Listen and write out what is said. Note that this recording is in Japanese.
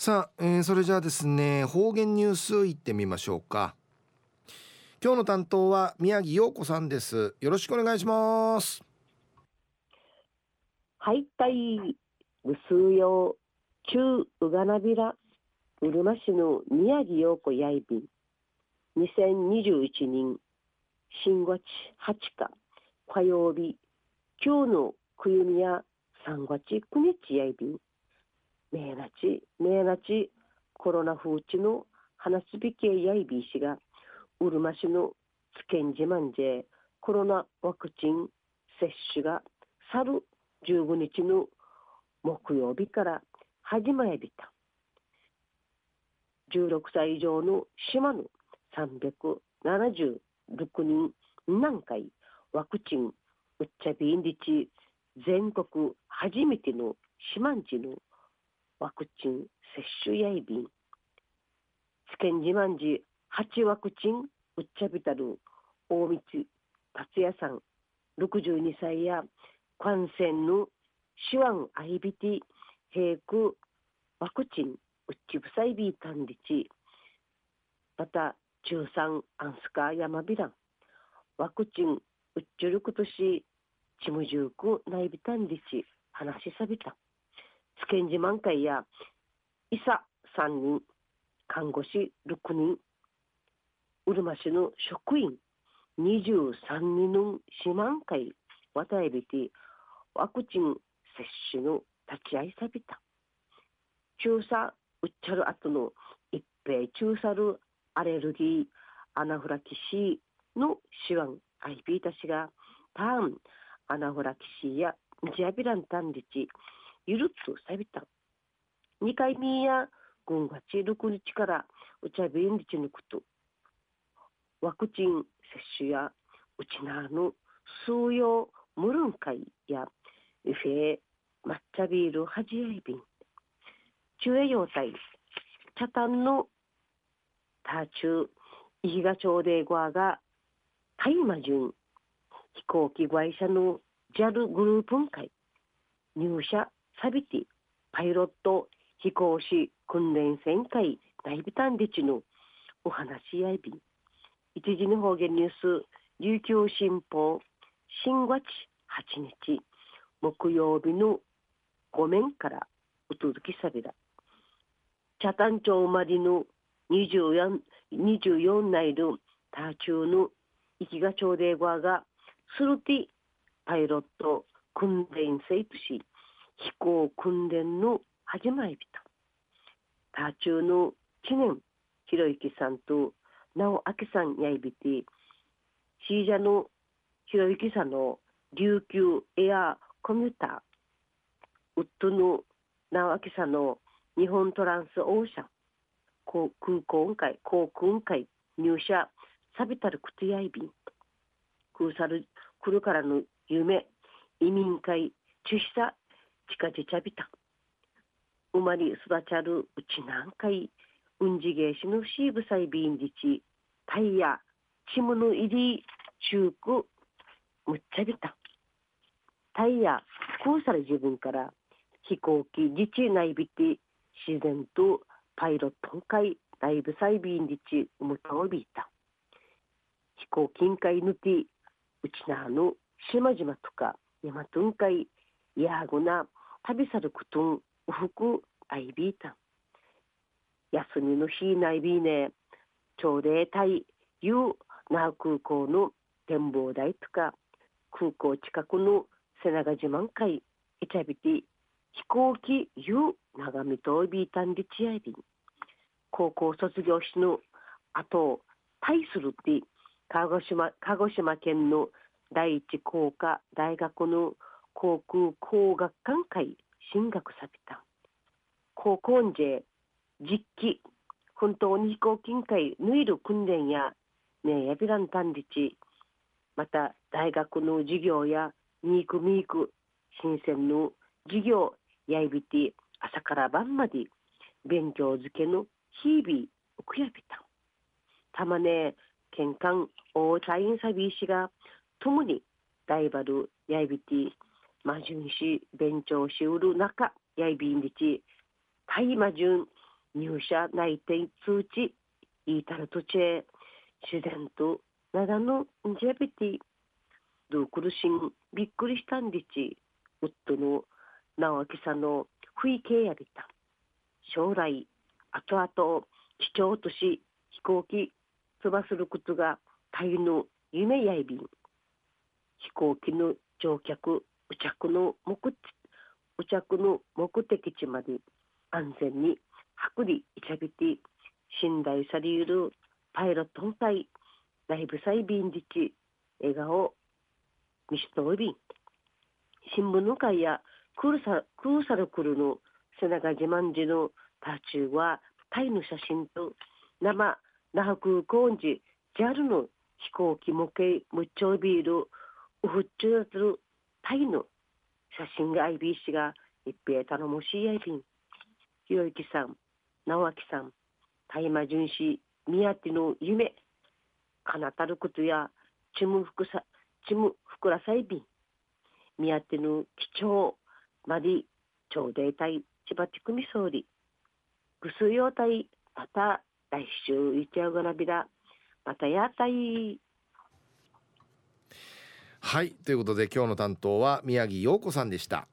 さあ、えー、それじゃあですね方言ニュースいってみましょうか。今日の担当は宮城陽子さんです。よろしくお願いします。はいたいぐすうよう中うがなびらうるま市の宮城陽子やいび。ん2021年新月8日火曜日今日のくゆみや3月9日やいび。んめいなちめいなちコロナ風地の話すびけやいびしがうるま市のつけんじまんじえコロナワクチン接種が去る15日の木曜日から始まりびた16歳以上の島の376人何回ワクチンうっちゃびんりち全国初めての島んじのワクチン接種やいびん。つけんじまんじ8ワクチンうっちゃびたる大道達也さん。62歳や感染の手腕アイビティ平空ワクチンうっちぶさいびたんりち。また中産アンスカー山ビランワクチンうっちゅるくとしちむじゅうくないびたんりち。話しさびた。つけん自慢会や医者3人看護師6人うるま市の職員23人の四万回渡えびてワクチン接種の立ち会いさびた。注射うっちゃる後の一平注射るアレルギーアナフラキシーの手腕アイビーたちがターンアナフラキシーやジアビランタンリチるっとさびた。2回目や軍がち6日からうちゃびんりちぬくと。ワクチン接種やうちなの数用ムルン会やウフェ抹茶ビールはじやいびん。中営用体、茶炭のタ中、イヒガ町でごわが大麻順飛行機会社の JAL グループ会入社サビティパイロット飛行士訓練船会大ビタンデチのお話し合いび一時の方言ニュース琉球新報新月8日。木曜日の5面からお届けされた。茶炭町までの 24, 内の他中の生きが町でごがスルティパイロット訓練生とし飛行訓練の始まりびた。多中の知念ひろゆきさんと直明さんやいびて、シージャのひろゆきさんの琉球エアコミューター、ウッドの直明さんの日本トランスオーシャン、空港運会、航空運会、入社、サビタルクティアイビン、空さる、来るからの夢、移民会、中止近じちゃびた。生まり育ちゃるうち何回、うんじげしのしぶさいびんじち、タイヤ、ちむの入り、中く、むっちゃびた。タイヤ、こうされ自分から飛行機自治内びて、自然とパイロット会内部サイビンリチうむたおびいた。飛行機会ぬて、うちなあの島々とか、山とんかい、やぐな旅さることんうふくあいびいた。休みの日ないびね朝礼隊いう那空港の展望台とか空港近くの瀬長島会いちゃびて飛行機いう長見とびいたんでちやいびん。高校卒業しのあと対するって鹿児島鹿児島県の第一工科大学の航空工学館会進学さびた。高校んじ実機本当に飛行機会ぬいる訓練やねやびらんたんりちまた大学の授業やミークミーク新鮮の授業やいびて朝から晩まで勉強づけの日々くやびた。たまね喧嘩大隊員サビー氏が共にライバルやいびて魔順し勉強しうる中やいびんりち大魔順入社内定通知いたる土地へ自然となだのんじゃべてどう苦しんびっくりしたんでち夫の直樹さんの不意形やびた。将来後々貴重とし飛行機飛ばすることが大の夢やいびん。飛行機の乗客う着の目う着の目的地まで安全に薄利いちゃびて信頼されるパイロット本体内部細便自治笑顔ミストビン新聞の会やクーサクーサルクルの背中自慢時のタチューはタイの写真と生那覇空港時 JAL の飛行機模型無調ビールウフチューするタイの写真が IBC が一平頼もしいやいびんひろゆきさん直明さん大麻巡視宮手の夢かなたることやちむふくさちむふくらさいびん宮手の貴重まで朝礼隊千葉地組総理ぐすよう隊また来週いちゃうがなびらまたやたいはい。ということで今日の担当は宮城陽子さんでした。